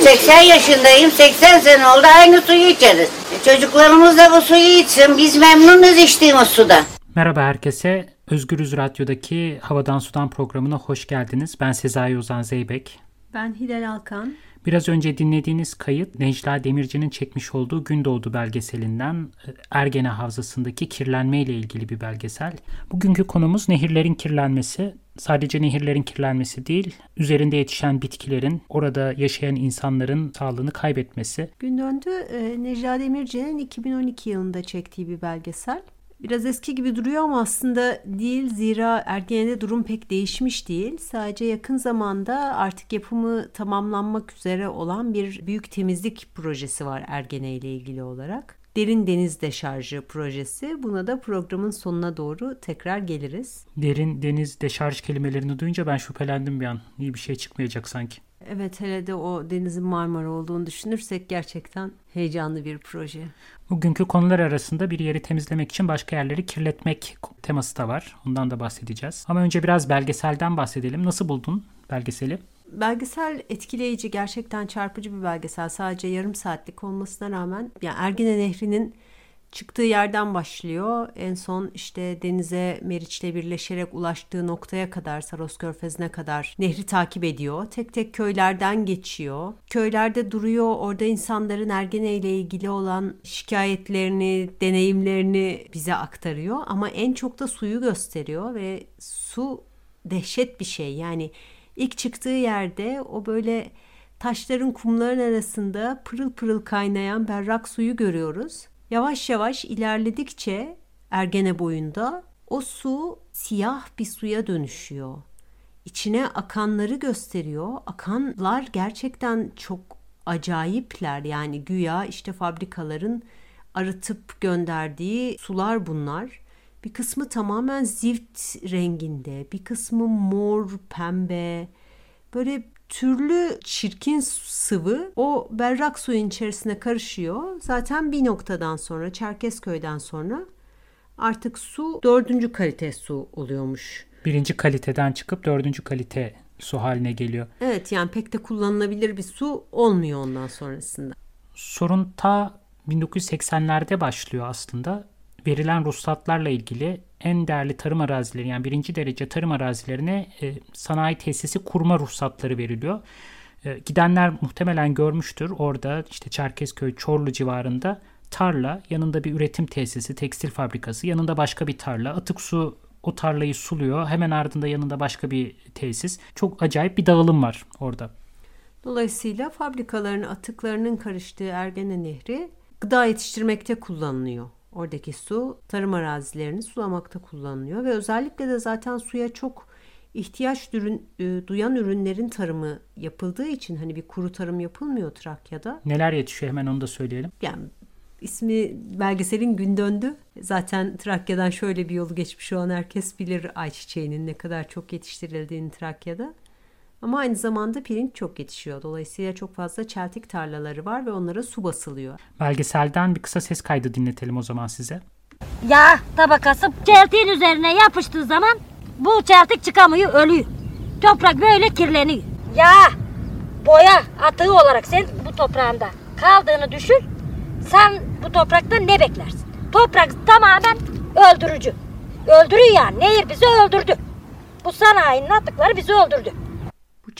80 yaşındayım. 80 sene oldu aynı suyu içeriz. Çocuklarımız da bu suyu içsin. Biz memnunuz içtiğimiz sudan. Merhaba herkese. Özgürüz Radyo'daki Havadan Sudan programına hoş geldiniz. Ben Sezai Ozan Zeybek. Ben Hilal Alkan. Biraz önce dinlediğiniz kayıt Necla Demirci'nin çekmiş olduğu Gündoğdu belgeselinden e, Ergene Havzası'ndaki kirlenme ile ilgili bir belgesel. Bugünkü konumuz nehirlerin kirlenmesi. Sadece nehirlerin kirlenmesi değil, üzerinde yetişen bitkilerin, orada yaşayan insanların sağlığını kaybetmesi. Gün döndü e, Necla Demirci'nin 2012 yılında çektiği bir belgesel. Biraz eski gibi duruyor ama aslında değil zira Ergene'de durum pek değişmiş değil. Sadece yakın zamanda artık yapımı tamamlanmak üzere olan bir büyük temizlik projesi var Ergene ile ilgili olarak. Derin Deniz Deşarjı projesi. Buna da programın sonuna doğru tekrar geliriz. Derin deniz deşarj kelimelerini duyunca ben şüphelendim bir an. İyi bir şey çıkmayacak sanki. Evet hele de o denizin Marmara olduğunu düşünürsek gerçekten heyecanlı bir proje. Bugünkü konular arasında bir yeri temizlemek için başka yerleri kirletmek teması da var. Ondan da bahsedeceğiz. Ama önce biraz belgeselden bahsedelim. Nasıl buldun belgeseli? Belgesel etkileyici, gerçekten çarpıcı bir belgesel. Sadece yarım saatlik olmasına rağmen yani Ergene Nehri'nin çıktığı yerden başlıyor. En son işte denize Meriç'le birleşerek ulaştığı noktaya kadar Saros Körfezi'ne kadar nehri takip ediyor. Tek tek köylerden geçiyor. Köylerde duruyor. Orada insanların Ergene ile ilgili olan şikayetlerini, deneyimlerini bize aktarıyor. Ama en çok da suyu gösteriyor ve su dehşet bir şey. Yani ilk çıktığı yerde o böyle taşların kumların arasında pırıl pırıl kaynayan berrak suyu görüyoruz. Yavaş yavaş ilerledikçe Ergene boyunda o su siyah bir suya dönüşüyor. İçine akanları gösteriyor. Akanlar gerçekten çok acayipler. Yani güya işte fabrikaların arıtıp gönderdiği sular bunlar. Bir kısmı tamamen zift renginde, bir kısmı mor, pembe. Böyle türlü çirkin sıvı o berrak suyun içerisine karışıyor. Zaten bir noktadan sonra Çerkezköy'den sonra artık su dördüncü kalite su oluyormuş. Birinci kaliteden çıkıp dördüncü kalite su haline geliyor. Evet yani pek de kullanılabilir bir su olmuyor ondan sonrasında. Sorun ta 1980'lerde başlıyor aslında. Verilen ruhsatlarla ilgili en değerli tarım arazileri yani birinci derece tarım arazilerine e, sanayi tesisi kurma ruhsatları veriliyor. E, gidenler muhtemelen görmüştür. Orada işte Çerkezköy, Çorlu civarında tarla, yanında bir üretim tesisi, tekstil fabrikası, yanında başka bir tarla. Atık su o tarlayı suluyor. Hemen ardında yanında başka bir tesis. Çok acayip bir dağılım var orada. Dolayısıyla fabrikaların atıklarının karıştığı Ergene Nehri gıda yetiştirmekte kullanılıyor. Oradaki su tarım arazilerini sulamakta kullanılıyor ve özellikle de zaten suya çok ihtiyaç dürün, e, duyan ürünlerin tarımı yapıldığı için hani bir kuru tarım yapılmıyor Trakya'da. Neler yetişiyor hemen onu da söyleyelim. Yani ismi belgeselin gün döndü. Zaten Trakya'dan şöyle bir yolu geçmiş olan herkes bilir ayçiçeğinin ne kadar çok yetiştirildiğini Trakya'da. Ama aynı zamanda pirinç çok yetişiyor. Dolayısıyla çok fazla çeltik tarlaları var ve onlara su basılıyor. Belgeselden bir kısa ses kaydı dinletelim o zaman size. Yağ tabakası çeltiğin üzerine yapıştığı zaman bu çeltik çıkamıyor, ölüyor. Toprak böyle kirleniyor. Yağ, boya atığı olarak sen bu toprağında kaldığını düşün. Sen bu topraktan ne beklersin? Toprak tamamen öldürücü. Öldürüyor yani. Nehir bizi öldürdü. Bu sanayinin atıkları bizi öldürdü.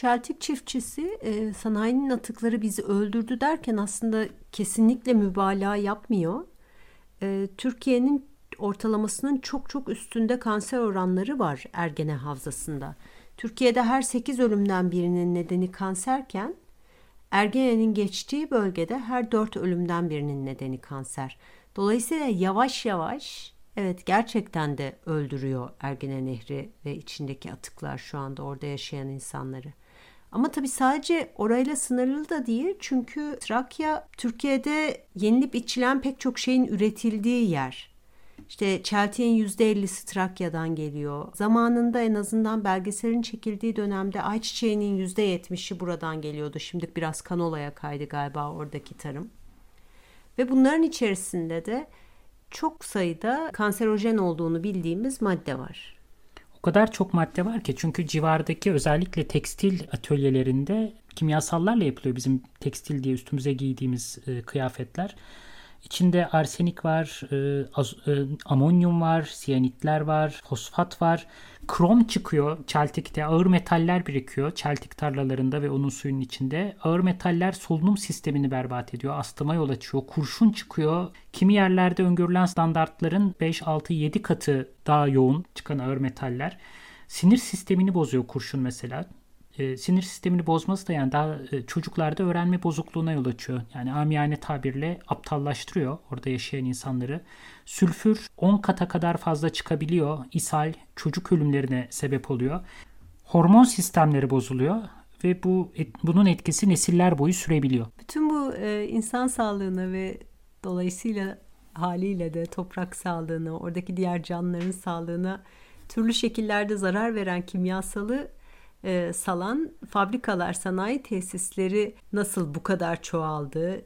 Çeltik çiftçisi e, sanayinin atıkları bizi öldürdü derken aslında kesinlikle mübalağa yapmıyor. E, Türkiye'nin ortalamasının çok çok üstünde kanser oranları var Ergene Havzası'nda. Türkiye'de her 8 ölümden birinin nedeni kanserken Ergene'nin geçtiği bölgede her 4 ölümden birinin nedeni kanser. Dolayısıyla yavaş yavaş evet gerçekten de öldürüyor Ergene Nehri ve içindeki atıklar şu anda orada yaşayan insanları. Ama tabii sadece orayla sınırlı da değil çünkü Trakya Türkiye'de yenilip içilen pek çok şeyin üretildiği yer. İşte çeltiğin %50'si Trakya'dan geliyor. Zamanında en azından belgeselin çekildiği dönemde ayçiçeğinin %70'i buradan geliyordu. Şimdi biraz kanolaya kaydı galiba oradaki tarım. Ve bunların içerisinde de çok sayıda kanserojen olduğunu bildiğimiz madde var. O kadar çok madde var ki çünkü civardaki özellikle tekstil atölyelerinde kimyasallarla yapılıyor bizim tekstil diye üstümüze giydiğimiz e, kıyafetler. İçinde arsenik var, e, az, e, amonyum var, siyanitler var, fosfat var. Krom çıkıyor çeltikte, ağır metaller birikiyor çeltik tarlalarında ve onun suyun içinde. Ağır metaller solunum sistemini berbat ediyor, astıma yol açıyor, kurşun çıkıyor. Kimi yerlerde öngörülen standartların 5, 6, 7 katı daha yoğun çıkan ağır metaller. Sinir sistemini bozuyor kurşun mesela e, sinir sistemini bozması da yani daha e, çocuklarda öğrenme bozukluğuna yol açıyor. Yani amiyane tabirle aptallaştırıyor orada yaşayan insanları. Sülfür 10 kata kadar fazla çıkabiliyor. İshal, çocuk ölümlerine sebep oluyor. Hormon sistemleri bozuluyor ve bu et, bunun etkisi nesiller boyu sürebiliyor. Bütün bu e, insan sağlığına ve dolayısıyla haliyle de toprak sağlığına, oradaki diğer canlıların sağlığına türlü şekillerde zarar veren kimyasalı e, salan fabrikalar, sanayi tesisleri nasıl bu kadar çoğaldı?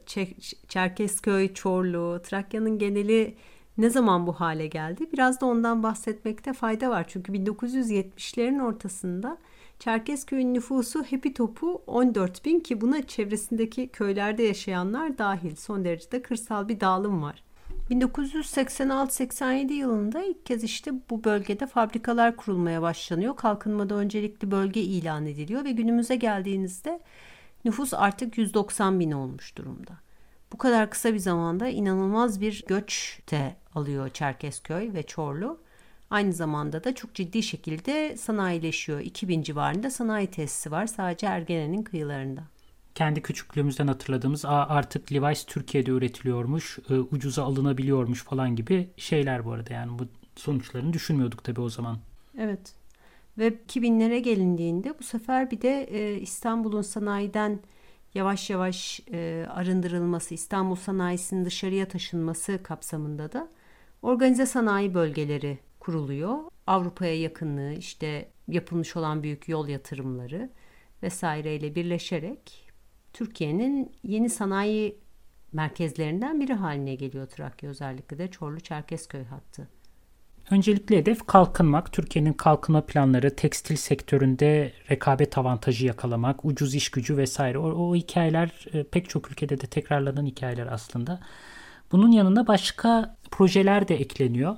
Çerkezköy, Çorlu, Trakya'nın geneli ne zaman bu hale geldi? Biraz da ondan bahsetmekte fayda var. Çünkü 1970'lerin ortasında Çerkezköy'ün nüfusu hepi topu 14 bin ki buna çevresindeki köylerde yaşayanlar dahil. Son derecede kırsal bir dağılım var. 1986-87 yılında ilk kez işte bu bölgede fabrikalar kurulmaya başlanıyor. Kalkınmada öncelikli bölge ilan ediliyor ve günümüze geldiğinizde nüfus artık 190 bin olmuş durumda. Bu kadar kısa bir zamanda inanılmaz bir göç de alıyor Çerkezköy ve Çorlu. Aynı zamanda da çok ciddi şekilde sanayileşiyor. 2000 civarında sanayi tesisi var sadece Ergene'nin kıyılarında kendi küçüklüğümüzden hatırladığımız artık Levi's Türkiye'de üretiliyormuş, e, ucuza alınabiliyormuş falan gibi şeyler bu arada. Yani bu sonuçlarını düşünmüyorduk tabii o zaman. Evet. Ve 2000'lere gelindiğinde bu sefer bir de e, İstanbul'un sanayiden yavaş yavaş e, arındırılması, İstanbul sanayisinin dışarıya taşınması kapsamında da organize sanayi bölgeleri kuruluyor. Avrupa'ya yakınlığı, işte yapılmış olan büyük yol yatırımları vesaireyle birleşerek Türkiye'nin yeni sanayi merkezlerinden biri haline geliyor Trakya özellikle de Çorlu-Çerkezköy hattı. Öncelikle hedef kalkınmak. Türkiye'nin kalkınma planları, tekstil sektöründe rekabet avantajı yakalamak, ucuz iş gücü vesaire. O, o hikayeler e, pek çok ülkede de tekrarlanan hikayeler aslında. Bunun yanına başka projeler de ekleniyor.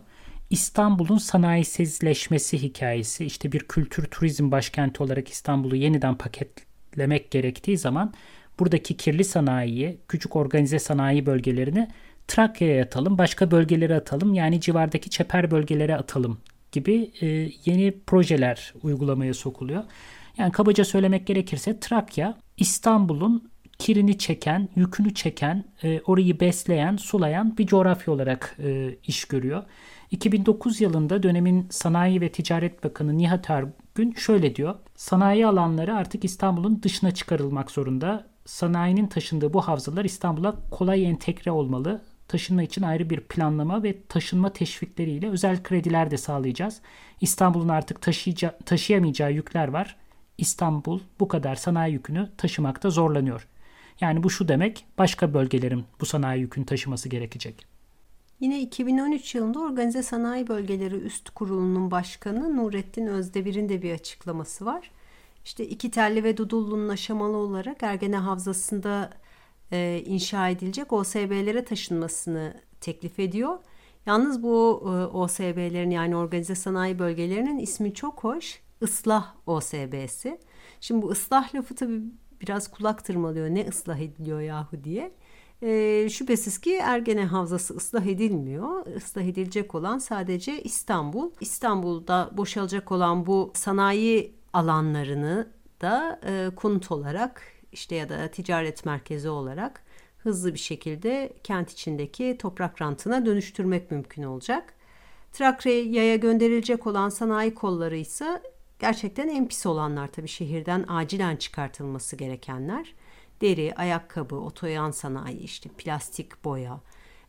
İstanbul'un sanayisizleşmesi hikayesi, işte bir kültür turizm başkenti olarak İstanbul'u yeniden paketlemek gerektiği zaman buradaki kirli sanayiyi, küçük organize sanayi bölgelerini Trakya'ya atalım, başka bölgelere atalım. Yani civardaki çeper bölgelere atalım gibi e, yeni projeler uygulamaya sokuluyor. Yani kabaca söylemek gerekirse Trakya İstanbul'un kirini çeken, yükünü çeken, e, orayı besleyen, sulayan bir coğrafya olarak e, iş görüyor. 2009 yılında dönemin Sanayi ve Ticaret Bakanı Nihat Ergün şöyle diyor. Sanayi alanları artık İstanbul'un dışına çıkarılmak zorunda sanayinin taşındığı bu havzalar İstanbul'a kolay entegre olmalı. Taşınma için ayrı bir planlama ve taşınma teşvikleriyle özel krediler de sağlayacağız. İstanbul'un artık taşıyamayacağı yükler var. İstanbul bu kadar sanayi yükünü taşımakta zorlanıyor. Yani bu şu demek, başka bölgelerin bu sanayi yükünü taşıması gerekecek. Yine 2013 yılında Organize Sanayi Bölgeleri Üst Kurulu'nun başkanı Nurettin Özdemir'in de bir açıklaması var. İşte iki telli ve Dudullu'nun aşamalı olarak Ergene Havzası'nda e, inşa edilecek OSB'lere taşınmasını teklif ediyor. Yalnız bu e, OSB'lerin yani organize sanayi bölgelerinin ismi çok hoş. Islah OSB'si. Şimdi bu ıslah lafı tabii biraz kulak tırmalıyor. Ne ıslah ediliyor yahu diye. E, şüphesiz ki Ergene Havzası ıslah edilmiyor. Islah edilecek olan sadece İstanbul. İstanbul'da boşalacak olan bu sanayi alanlarını da e, konut olarak işte ya da ticaret merkezi olarak hızlı bir şekilde kent içindeki toprak rantına dönüştürmek mümkün olacak. Trakya'ya gönderilecek olan sanayi kolları ise gerçekten en pis olanlar tabii şehirden acilen çıkartılması gerekenler. Deri, ayakkabı, otoyan sanayi, işte plastik boya,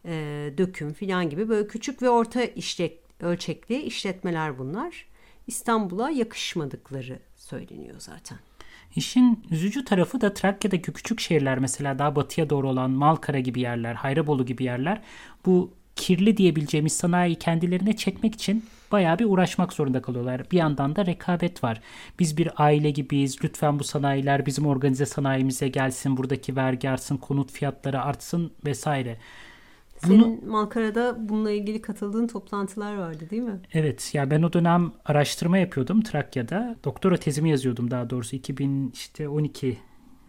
e, döküm filan gibi böyle küçük ve orta işlek, ölçekli işletmeler bunlar. İstanbul'a yakışmadıkları söyleniyor zaten. İşin üzücü tarafı da Trakya'daki küçük şehirler mesela daha batıya doğru olan Malkara gibi yerler, Hayrabolu gibi yerler bu kirli diyebileceğimiz sanayi kendilerine çekmek için bayağı bir uğraşmak zorunda kalıyorlar. Bir yandan da rekabet var. Biz bir aile gibiyiz. Lütfen bu sanayiler bizim organize sanayimize gelsin. Buradaki vergi artsın, konut fiyatları artsın vesaire. Senin Malkara'da bununla ilgili katıldığın toplantılar vardı değil mi? Evet ya ben o dönem araştırma yapıyordum Trakya'da. Doktora tezimi yazıyordum daha doğrusu 2000 işte 12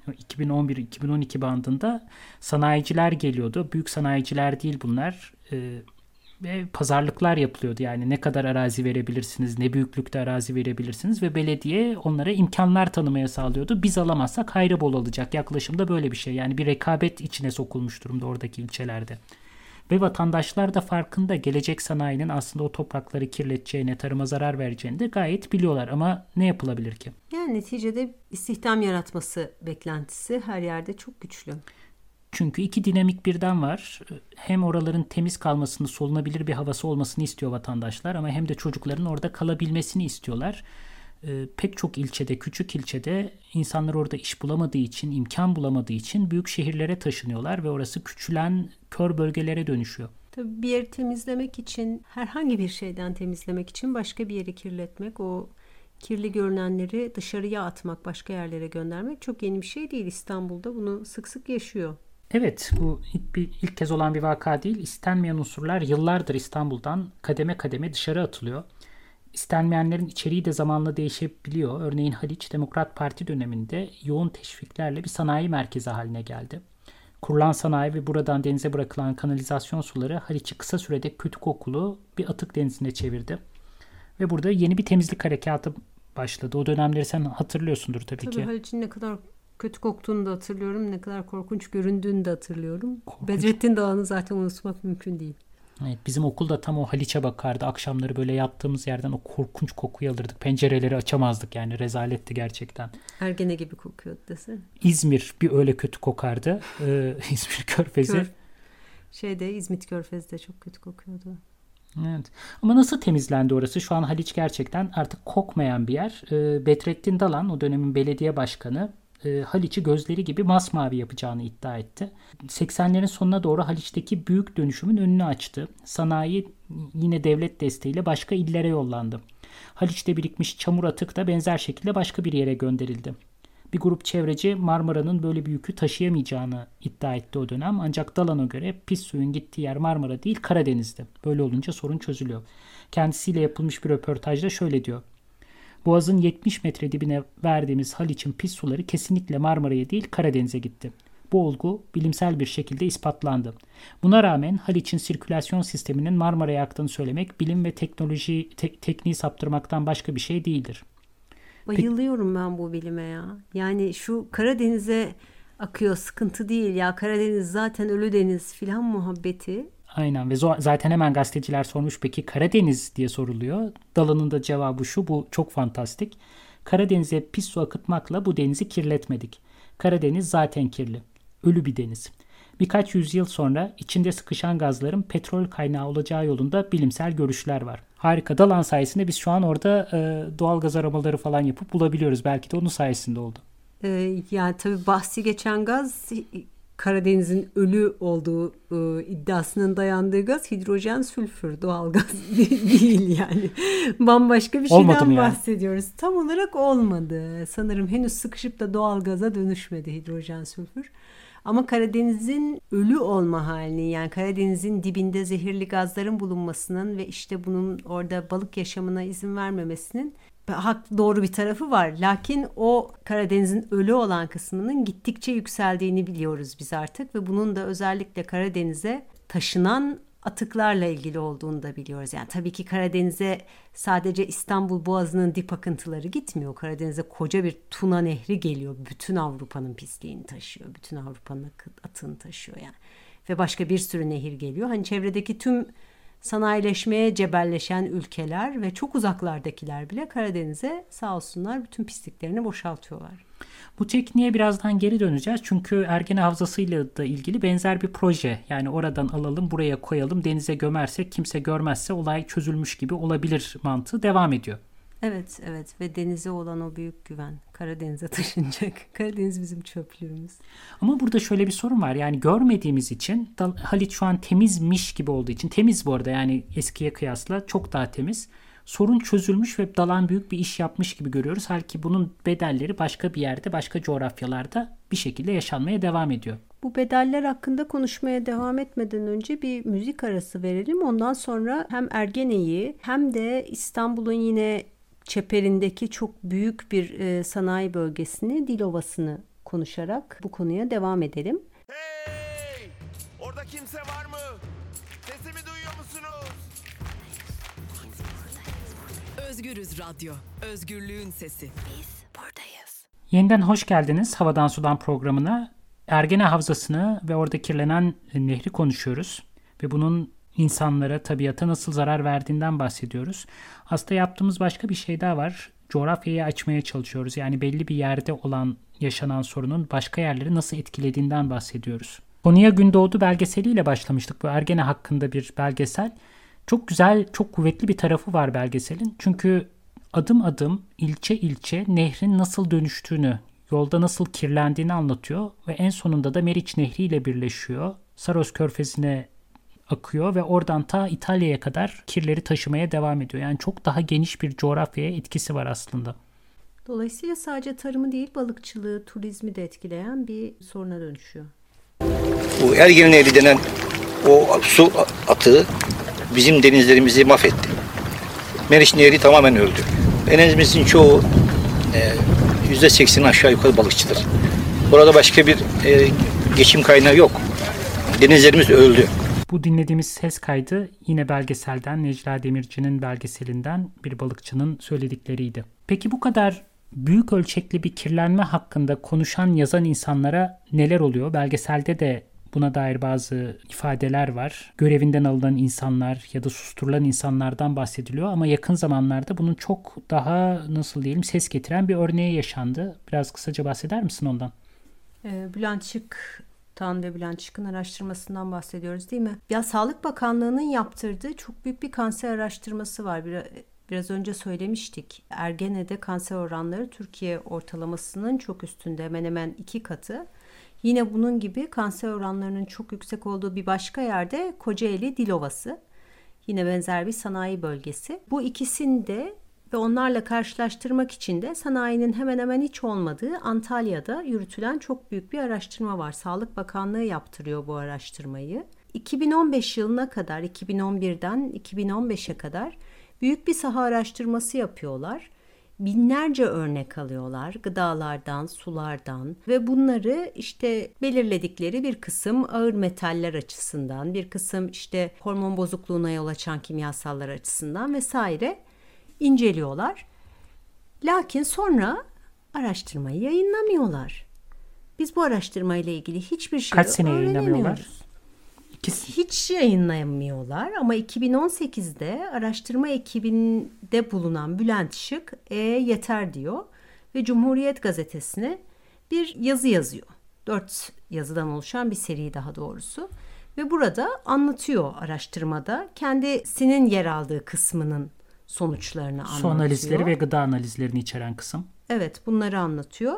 2011-2012 bandında sanayiciler geliyordu. Büyük sanayiciler değil bunlar. Ee, ve pazarlıklar yapılıyordu. Yani ne kadar arazi verebilirsiniz, ne büyüklükte arazi verebilirsiniz ve belediye onlara imkanlar tanımaya sağlıyordu. Biz alamazsak Hayrabol alacak. Yaklaşımda böyle bir şey. Yani bir rekabet içine sokulmuş durumda oradaki ilçelerde. Ve vatandaşlar da farkında gelecek sanayinin aslında o toprakları kirleteceğini, tarıma zarar vereceğini de gayet biliyorlar. Ama ne yapılabilir ki? Yani neticede istihdam yaratması beklentisi her yerde çok güçlü. Çünkü iki dinamik birden var. Hem oraların temiz kalmasını, solunabilir bir havası olmasını istiyor vatandaşlar ama hem de çocukların orada kalabilmesini istiyorlar. Ee, pek çok ilçede, küçük ilçede insanlar orada iş bulamadığı için, imkan bulamadığı için büyük şehirlere taşınıyorlar ve orası küçülen kör bölgelere dönüşüyor. Tabii bir yeri temizlemek için, herhangi bir şeyden temizlemek için başka bir yeri kirletmek, o kirli görünenleri dışarıya atmak, başka yerlere göndermek çok yeni bir şey değil. İstanbul'da bunu sık sık yaşıyor. Evet bu ilk, bir, ilk kez olan bir vaka değil. İstenmeyen unsurlar yıllardır İstanbul'dan kademe kademe dışarı atılıyor. İstenmeyenlerin içeriği de zamanla değişebiliyor. Örneğin Haliç Demokrat Parti döneminde yoğun teşviklerle bir sanayi merkezi haline geldi. Kurulan sanayi ve buradan denize bırakılan kanalizasyon suları Haliç'i kısa sürede kötü kokulu bir atık denizine çevirdi. Ve burada yeni bir temizlik harekatı başladı. O dönemleri sen hatırlıyorsundur tabii, tabii ki. Tabii Haliç'in ne kadar kötü koktuğunu da hatırlıyorum. Ne kadar korkunç göründüğünü de hatırlıyorum. Korkunç. Bedrettin Dağı'nı zaten unutmak mümkün değil. Evet, bizim okulda tam o Haliç'e bakardı. Akşamları böyle yattığımız yerden o korkunç kokuyu alırdık. Pencereleri açamazdık yani rezaletti gerçekten. Ergene gibi kokuyordu desene. İzmir bir öyle kötü kokardı. Ee, İzmir Körfezi. Kör, şeyde İzmit Körfezi de çok kötü kokuyordu. Evet. Ama nasıl temizlendi orası? Şu an Haliç gerçekten artık kokmayan bir yer. Ee, Bedrettin Dalan o dönemin belediye başkanı e, Haliç'i gözleri gibi masmavi yapacağını iddia etti. 80'lerin sonuna doğru Haliç'teki büyük dönüşümün önünü açtı. Sanayi yine devlet desteğiyle başka illere yollandı. Haliç'te birikmiş çamur atık da benzer şekilde başka bir yere gönderildi. Bir grup çevreci Marmara'nın böyle bir yükü taşıyamayacağını iddia etti o dönem. Ancak Dalan'a göre pis suyun gittiği yer Marmara değil Karadeniz'di. Böyle olunca sorun çözülüyor. Kendisiyle yapılmış bir röportajda şöyle diyor. Boğaz'ın 70 metre dibine verdiğimiz Haliç'in pis suları kesinlikle Marmara'ya değil Karadeniz'e gitti. Bu olgu bilimsel bir şekilde ispatlandı. Buna rağmen Haliç'in sirkülasyon sisteminin Marmara'ya aktığını söylemek bilim ve teknoloji te- tekniği saptırmaktan başka bir şey değildir. Bayılıyorum ben bu bilime ya. Yani şu Karadeniz'e akıyor sıkıntı değil ya Karadeniz zaten ölü deniz filan muhabbeti Aynen ve zaten hemen gazeteciler sormuş peki Karadeniz diye soruluyor. Dalının da cevabı şu bu çok fantastik. Karadeniz'e pis su akıtmakla bu denizi kirletmedik. Karadeniz zaten kirli. Ölü bir deniz. Birkaç yüzyıl sonra içinde sıkışan gazların petrol kaynağı olacağı yolunda bilimsel görüşler var. Harika. Dalan sayesinde biz şu an orada e, doğal gaz aramaları falan yapıp bulabiliyoruz. Belki de onun sayesinde oldu. Ee, yani tabii bahsi geçen gaz Karadeniz'in ölü olduğu e, iddiasının dayandığı gaz hidrojen sülfür doğal gaz değil yani. Bambaşka bir şeyden yani? bahsediyoruz. Tam olarak olmadı. Sanırım henüz sıkışıp da doğal gaza dönüşmedi hidrojen sülfür. Ama Karadeniz'in ölü olma halini yani Karadeniz'in dibinde zehirli gazların bulunmasının ve işte bunun orada balık yaşamına izin vermemesinin hak doğru bir tarafı var. Lakin o Karadeniz'in ölü olan kısmının gittikçe yükseldiğini biliyoruz biz artık ve bunun da özellikle Karadeniz'e taşınan atıklarla ilgili olduğunu da biliyoruz. Yani tabii ki Karadeniz'e sadece İstanbul Boğazı'nın dip akıntıları gitmiyor. Karadeniz'e koca bir Tuna Nehri geliyor. Bütün Avrupa'nın pisliğini taşıyor. Bütün Avrupa'nın atığını taşıyor yani. Ve başka bir sürü nehir geliyor. Hani çevredeki tüm sanayileşmeye cebelleşen ülkeler ve çok uzaklardakiler bile Karadeniz'e sağ olsunlar bütün pisliklerini boşaltıyorlar. Bu tekniğe birazdan geri döneceğiz. Çünkü Ergene Havzası'yla da ilgili benzer bir proje. Yani oradan alalım buraya koyalım denize gömersek kimse görmezse olay çözülmüş gibi olabilir mantığı devam ediyor. Evet evet ve denize olan o büyük güven Karadeniz'e taşınacak. Karadeniz bizim çöplüğümüz. Ama burada şöyle bir sorun var. Yani görmediğimiz için Halit şu an temizmiş gibi olduğu için temiz bu arada yani eskiye kıyasla çok daha temiz. sorun çözülmüş ve dalan büyük bir iş yapmış gibi görüyoruz. Halbuki bunun bedelleri başka bir yerde, başka coğrafyalarda bir şekilde yaşanmaya devam ediyor. Bu bedeller hakkında konuşmaya devam etmeden önce bir müzik arası verelim. Ondan sonra hem Ergene'yi hem de İstanbul'un yine çeperindeki çok büyük bir e, sanayi bölgesini, Dilovası'nı konuşarak bu konuya devam edelim. Hey! Orada kimse var mı? Sesimi duyuyor musunuz? Özgürüz Radyo. Özgürlüğün sesi. Biz buradayız. Yeniden hoş geldiniz Havadan Sudan programına. Ergene Havzası'nı ve orada kirlenen nehri konuşuyoruz. Ve bunun insanlara, tabiata nasıl zarar verdiğinden bahsediyoruz. Aslında yaptığımız başka bir şey daha var. Coğrafyayı açmaya çalışıyoruz. Yani belli bir yerde olan yaşanan sorunun başka yerleri nasıl etkilediğinden bahsediyoruz. Konuya Gündoğdu belgeseliyle başlamıştık. Bu Ergene hakkında bir belgesel. Çok güzel, çok kuvvetli bir tarafı var belgeselin. Çünkü adım adım, ilçe ilçe nehrin nasıl dönüştüğünü, yolda nasıl kirlendiğini anlatıyor ve en sonunda da Meriç Nehri ile birleşiyor. Saros Körfezi'ne akıyor ve oradan ta İtalya'ya kadar kirleri taşımaya devam ediyor. Yani çok daha geniş bir coğrafyaya etkisi var aslında. Dolayısıyla sadece tarımı değil balıkçılığı, turizmi de etkileyen bir soruna dönüşüyor. Bu Ergene Nehri denen o su atığı bizim denizlerimizi mahvetti. Meriç Nehri tamamen öldü. Denizimizin çoğu e, yüzde seksen aşağı yukarı balıkçıdır. Burada başka bir e, geçim kaynağı yok. Denizlerimiz öldü. Bu dinlediğimiz ses kaydı yine belgeselden Necla Demirci'nin belgeselinden bir balıkçının söyledikleriydi. Peki bu kadar büyük ölçekli bir kirlenme hakkında konuşan yazan insanlara neler oluyor? Belgeselde de buna dair bazı ifadeler var. Görevinden alınan insanlar ya da susturulan insanlardan bahsediliyor ama yakın zamanlarda bunun çok daha nasıl diyelim ses getiren bir örneği yaşandı. Biraz kısaca bahseder misin ondan? Ee, Bülent Şık'tan ve Bülent Şık'ın araştırmasından bahsediyoruz değil mi? Ya Sağlık Bakanlığı'nın yaptırdığı çok büyük bir kanser araştırması var. Bir, biraz önce söylemiştik. Ergene'de kanser oranları Türkiye ortalamasının çok üstünde hemen hemen iki katı. Yine bunun gibi kanser oranlarının çok yüksek olduğu bir başka yerde Kocaeli Dilovası. Yine benzer bir sanayi bölgesi. Bu ikisinde ve onlarla karşılaştırmak için de sanayinin hemen hemen hiç olmadığı Antalya'da yürütülen çok büyük bir araştırma var. Sağlık Bakanlığı yaptırıyor bu araştırmayı. 2015 yılına kadar, 2011'den 2015'e kadar büyük bir saha araştırması yapıyorlar binlerce örnek alıyorlar gıdalardan, sulardan ve bunları işte belirledikleri bir kısım ağır metaller açısından, bir kısım işte hormon bozukluğuna yol açan kimyasallar açısından vesaire inceliyorlar. Lakin sonra araştırmayı yayınlamıyorlar. Biz bu araştırmayla ilgili hiçbir şey Kaç sene yayınlamıyorlar? İkisi. Hiç yayınlayamıyorlar ama 2018'de araştırma ekibinde bulunan Bülent Şık e yeter diyor ve Cumhuriyet Gazetesi'ne bir yazı yazıyor. Dört yazıdan oluşan bir seri daha doğrusu. Ve burada anlatıyor araştırmada kendisinin yer aldığı kısmının sonuçlarını anlatıyor. Su analizleri ve gıda analizlerini içeren kısım. Evet bunları anlatıyor.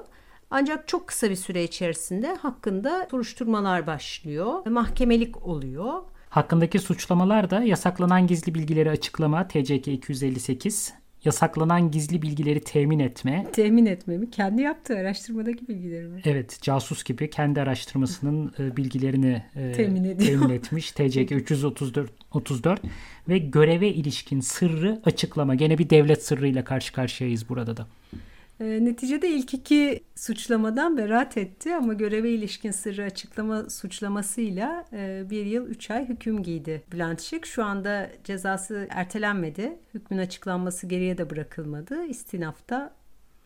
Ancak çok kısa bir süre içerisinde hakkında soruşturmalar başlıyor. Mahkemelik oluyor. Hakkındaki suçlamalar da yasaklanan gizli bilgileri açıklama TCK 258, yasaklanan gizli bilgileri temin etme. Temin etme mi? Kendi yaptığı araştırmadaki bilgileri mi? Evet, casus gibi kendi araştırmasının e, bilgilerini e, temin, ediyor. temin etmiş. TCK 334 34 ve göreve ilişkin sırrı açıklama. Gene bir devlet sırrıyla karşı karşıyayız burada da. E, neticede ilk iki suçlamadan beraat etti ama göreve ilişkin sırrı açıklama suçlamasıyla e, bir yıl üç ay hüküm giydi Bülent Şık. Şu anda cezası ertelenmedi. Hükmün açıklanması geriye de bırakılmadı. İstinafta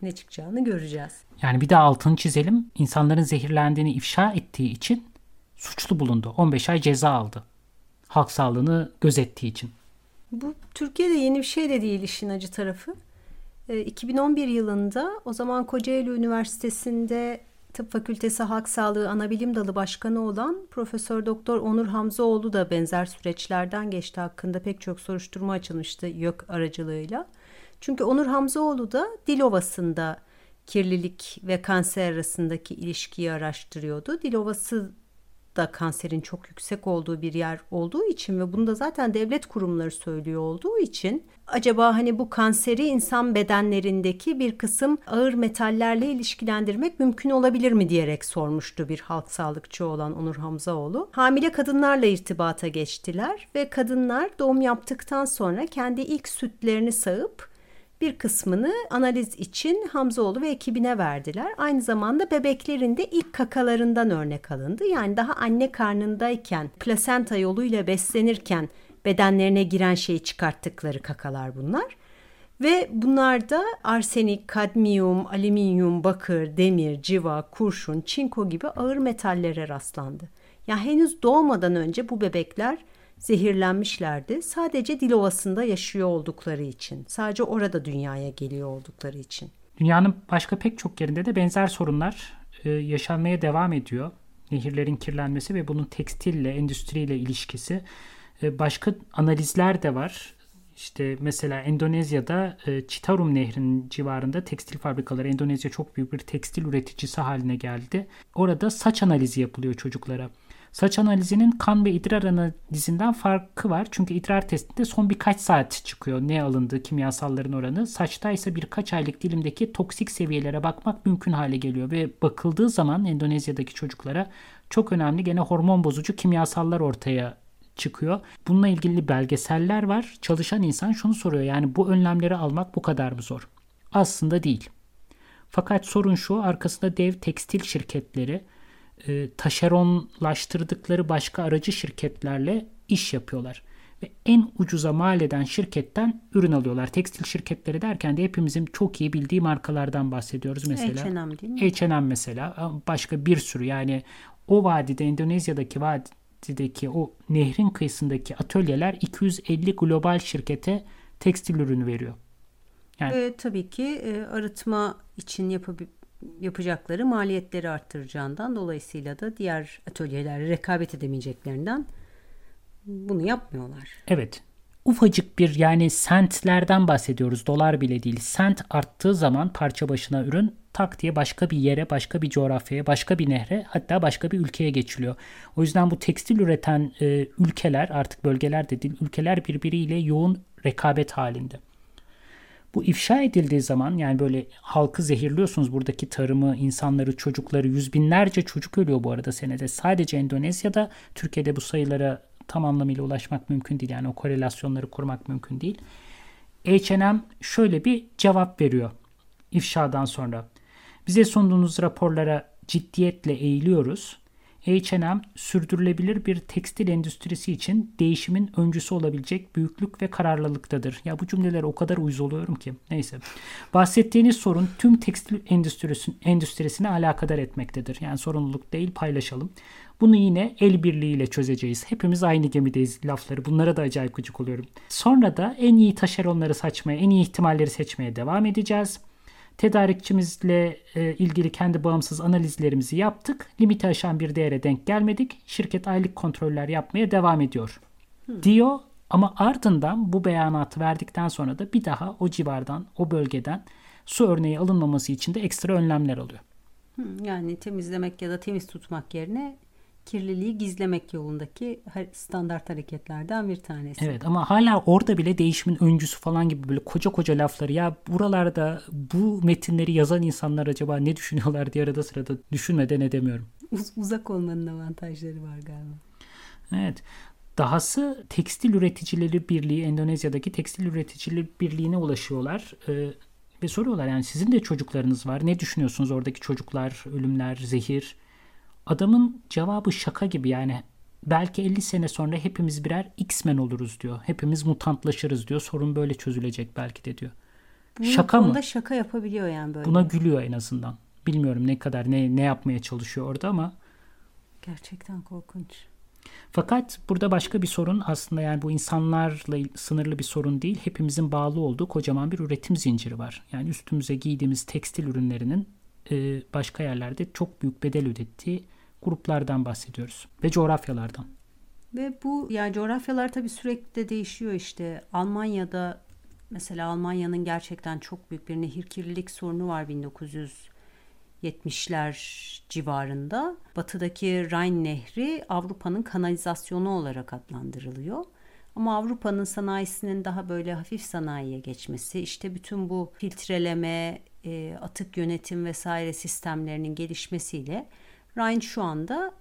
ne çıkacağını göreceğiz. Yani bir de altını çizelim. İnsanların zehirlendiğini ifşa ettiği için suçlu bulundu. 15 ay ceza aldı. Halk sağlığını gözettiği için. Bu Türkiye'de yeni bir şey de değil işin acı tarafı. 2011 yılında o zaman Kocaeli Üniversitesi'nde Tıp Fakültesi Halk Sağlığı Anabilim Dalı Başkanı olan Profesör Doktor Onur Hamzaoğlu da benzer süreçlerden geçti hakkında pek çok soruşturma açılmıştı YÖK aracılığıyla. Çünkü Onur Hamzaoğlu da Dilovası'nda kirlilik ve kanser arasındaki ilişkiyi araştırıyordu. Dilovası da kanserin çok yüksek olduğu bir yer olduğu için ve bunu da zaten devlet kurumları söylüyor olduğu için acaba hani bu kanseri insan bedenlerindeki bir kısım ağır metallerle ilişkilendirmek mümkün olabilir mi diyerek sormuştu bir halk sağlıkçı olan Onur Hamzaoğlu. Hamile kadınlarla irtibata geçtiler ve kadınlar doğum yaptıktan sonra kendi ilk sütlerini sağıp bir kısmını analiz için Hamzaoğlu ve ekibine verdiler. Aynı zamanda bebeklerin de ilk kakalarından örnek alındı. Yani daha anne karnındayken, plasenta yoluyla beslenirken bedenlerine giren şeyi çıkarttıkları kakalar bunlar. Ve bunlarda arsenik, kadmiyum, alüminyum, bakır, demir, civa, kurşun, çinko gibi ağır metallere rastlandı. Ya henüz doğmadan önce bu bebekler zehirlenmişlerdi. Sadece Dilovası'nda yaşıyor oldukları için. Sadece orada dünyaya geliyor oldukları için. Dünyanın başka pek çok yerinde de benzer sorunlar e, yaşanmaya devam ediyor. Nehirlerin kirlenmesi ve bunun tekstille, endüstriyle ilişkisi. E, başka analizler de var. İşte mesela Endonezya'da e, Citarum Nehri'nin civarında tekstil fabrikaları, Endonezya çok büyük bir tekstil üreticisi haline geldi. Orada saç analizi yapılıyor çocuklara. Saç analizinin kan ve idrar analizinden farkı var. Çünkü idrar testinde son birkaç saat çıkıyor ne alındığı kimyasalların oranı. Saçta ise birkaç aylık dilimdeki toksik seviyelere bakmak mümkün hale geliyor. Ve bakıldığı zaman Endonezya'daki çocuklara çok önemli gene hormon bozucu kimyasallar ortaya çıkıyor. Bununla ilgili belgeseller var. Çalışan insan şunu soruyor yani bu önlemleri almak bu kadar mı zor? Aslında değil. Fakat sorun şu arkasında dev tekstil şirketleri e, taşeronlaştırdıkları başka aracı şirketlerle iş yapıyorlar. Ve en ucuza mal eden şirketten ürün alıyorlar. Tekstil şirketleri derken de hepimizin çok iyi bildiği markalardan bahsediyoruz mesela. H&M değil mi? H&M mesela başka bir sürü yani o vadide Endonezya'daki vadideki o nehrin kıyısındaki atölyeler 250 global şirkete tekstil ürünü veriyor. Yani, Ve tabii ki e, arıtma için yapabil yapacakları maliyetleri arttıracağından dolayısıyla da diğer atölyelerle rekabet edemeyeceklerinden bunu yapmıyorlar. Evet. Ufacık bir yani sentlerden bahsediyoruz. Dolar bile değil. Sent arttığı zaman parça başına ürün tak diye başka bir yere, başka bir coğrafyaya, başka bir nehre hatta başka bir ülkeye geçiliyor. O yüzden bu tekstil üreten e, ülkeler artık bölgeler de değil ülkeler birbiriyle yoğun rekabet halinde. Bu ifşa edildiği zaman yani böyle halkı zehirliyorsunuz buradaki tarımı, insanları, çocukları yüz binlerce çocuk ölüyor bu arada senede. Sadece Endonezya'da Türkiye'de bu sayılara tam anlamıyla ulaşmak mümkün değil. Yani o korelasyonları kurmak mümkün değil. H&M şöyle bir cevap veriyor ifşadan sonra. Bize sunduğunuz raporlara ciddiyetle eğiliyoruz. H&M sürdürülebilir bir tekstil endüstrisi için değişimin öncüsü olabilecek büyüklük ve kararlılıktadır. Ya bu cümlelere o kadar uyuz oluyorum ki. Neyse. Bahsettiğiniz sorun tüm tekstil endüstrisine, endüstrisine alakadar etmektedir. Yani sorumluluk değil paylaşalım. Bunu yine el birliğiyle çözeceğiz. Hepimiz aynı gemideyiz lafları. Bunlara da acayip gıcık oluyorum. Sonra da en iyi taşeronları saçmaya, en iyi ihtimalleri seçmeye devam edeceğiz. Tedarikçimizle e, ilgili kendi bağımsız analizlerimizi yaptık. Limiti aşan bir değere denk gelmedik. Şirket aylık kontroller yapmaya devam ediyor. Hmm. Diyor ama ardından bu beyanatı verdikten sonra da bir daha o civardan, o bölgeden su örneği alınmaması için de ekstra önlemler alıyor. Yani temizlemek ya da temiz tutmak yerine kirliliği gizlemek yolundaki standart hareketlerden bir tanesi. Evet ama hala orada bile değişimin öncüsü falan gibi böyle koca koca lafları ya buralarda bu metinleri yazan insanlar acaba ne düşünüyorlar diye arada sırada düşünmeden edemiyorum. Uz- uzak olmanın avantajları var galiba. Evet. Dahası Tekstil Üreticileri Birliği, Endonezya'daki Tekstil Üreticileri Birliği'ne ulaşıyorlar. Ee, ve soruyorlar yani sizin de çocuklarınız var. Ne düşünüyorsunuz oradaki çocuklar, ölümler, zehir? Adamın cevabı şaka gibi yani belki 50 sene sonra hepimiz birer X-Men oluruz diyor. Hepimiz mutantlaşırız diyor. Sorun böyle çözülecek belki de diyor. Bunun şaka mı? şaka yapabiliyor yani böyle. Buna gülüyor en azından. Bilmiyorum ne kadar ne ne yapmaya çalışıyor orada ama gerçekten korkunç. Fakat burada başka bir sorun aslında yani bu insanlarla sınırlı bir sorun değil. Hepimizin bağlı olduğu kocaman bir üretim zinciri var. Yani üstümüze giydiğimiz tekstil ürünlerinin başka yerlerde çok büyük bedel ödettiği gruplardan bahsediyoruz ve coğrafyalardan. Ve bu yani coğrafyalar tabii sürekli de değişiyor işte. Almanya'da mesela Almanya'nın gerçekten çok büyük bir nehir kirlilik sorunu var 1970 70'ler civarında. Batıdaki Rhine Nehri Avrupa'nın kanalizasyonu olarak adlandırılıyor. Ama Avrupa'nın sanayisinin daha böyle hafif sanayiye geçmesi, işte bütün bu filtreleme, e, atık yönetim vesaire sistemlerinin gelişmesiyle Rhine şu anda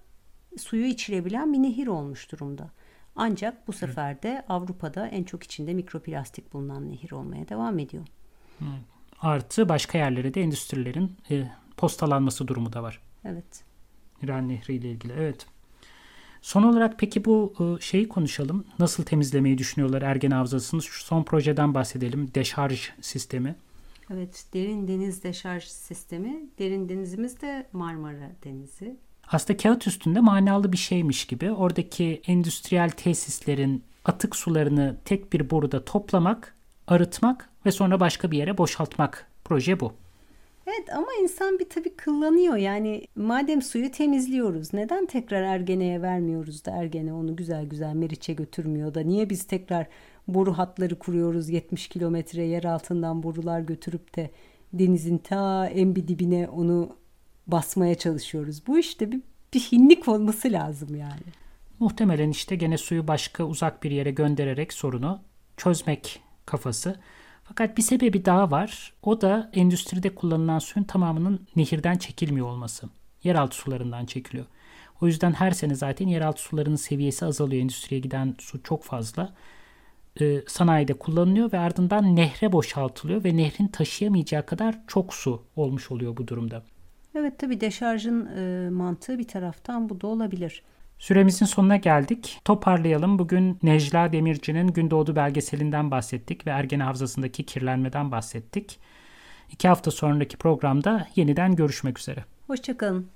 suyu içilebilen bir nehir olmuş durumda. Ancak bu sefer de Avrupa'da en çok içinde mikroplastik bulunan nehir olmaya devam ediyor. Artı başka yerlere de endüstrilerin e, postalanması durumu da var. Evet. İran Nehri ile ilgili. Evet. Son olarak peki bu e, şeyi konuşalım. Nasıl temizlemeyi düşünüyorlar Ergen Havzası'nı? Şu son projeden bahsedelim. Deşarj sistemi. Evet, derin deniz deşarj sistemi. Derin denizimiz de Marmara Denizi. Aslında kağıt üstünde manalı bir şeymiş gibi. Oradaki endüstriyel tesislerin atık sularını tek bir boruda toplamak, arıtmak ve sonra başka bir yere boşaltmak. Proje bu. Evet ama insan bir tabii kıllanıyor. Yani madem suyu temizliyoruz neden tekrar Ergene'ye vermiyoruz da Ergene onu güzel güzel Meriç'e götürmüyor da niye biz tekrar boru hatları kuruyoruz 70 kilometre yer altından borular götürüp de denizin ta en bir dibine onu basmaya çalışıyoruz. Bu işte bir, bir hinlik olması lazım yani. Muhtemelen işte gene suyu başka uzak bir yere göndererek sorunu çözmek kafası. Fakat bir sebebi daha var. O da endüstride kullanılan suyun tamamının nehirden çekilmiyor olması. Yeraltı sularından çekiliyor. O yüzden her sene zaten yeraltı sularının seviyesi azalıyor. Endüstriye giden su çok fazla. Ee, sanayide kullanılıyor ve ardından nehre boşaltılıyor ve nehrin taşıyamayacağı kadar çok su olmuş oluyor bu durumda. Evet tabii deşarjın e, mantığı bir taraftan bu da olabilir. Süremizin sonuna geldik. Toparlayalım. Bugün Necla Demirci'nin Gündoğdu belgeselinden bahsettik ve Ergene Havzası'ndaki kirlenmeden bahsettik. İki hafta sonraki programda yeniden görüşmek üzere. Hoşçakalın.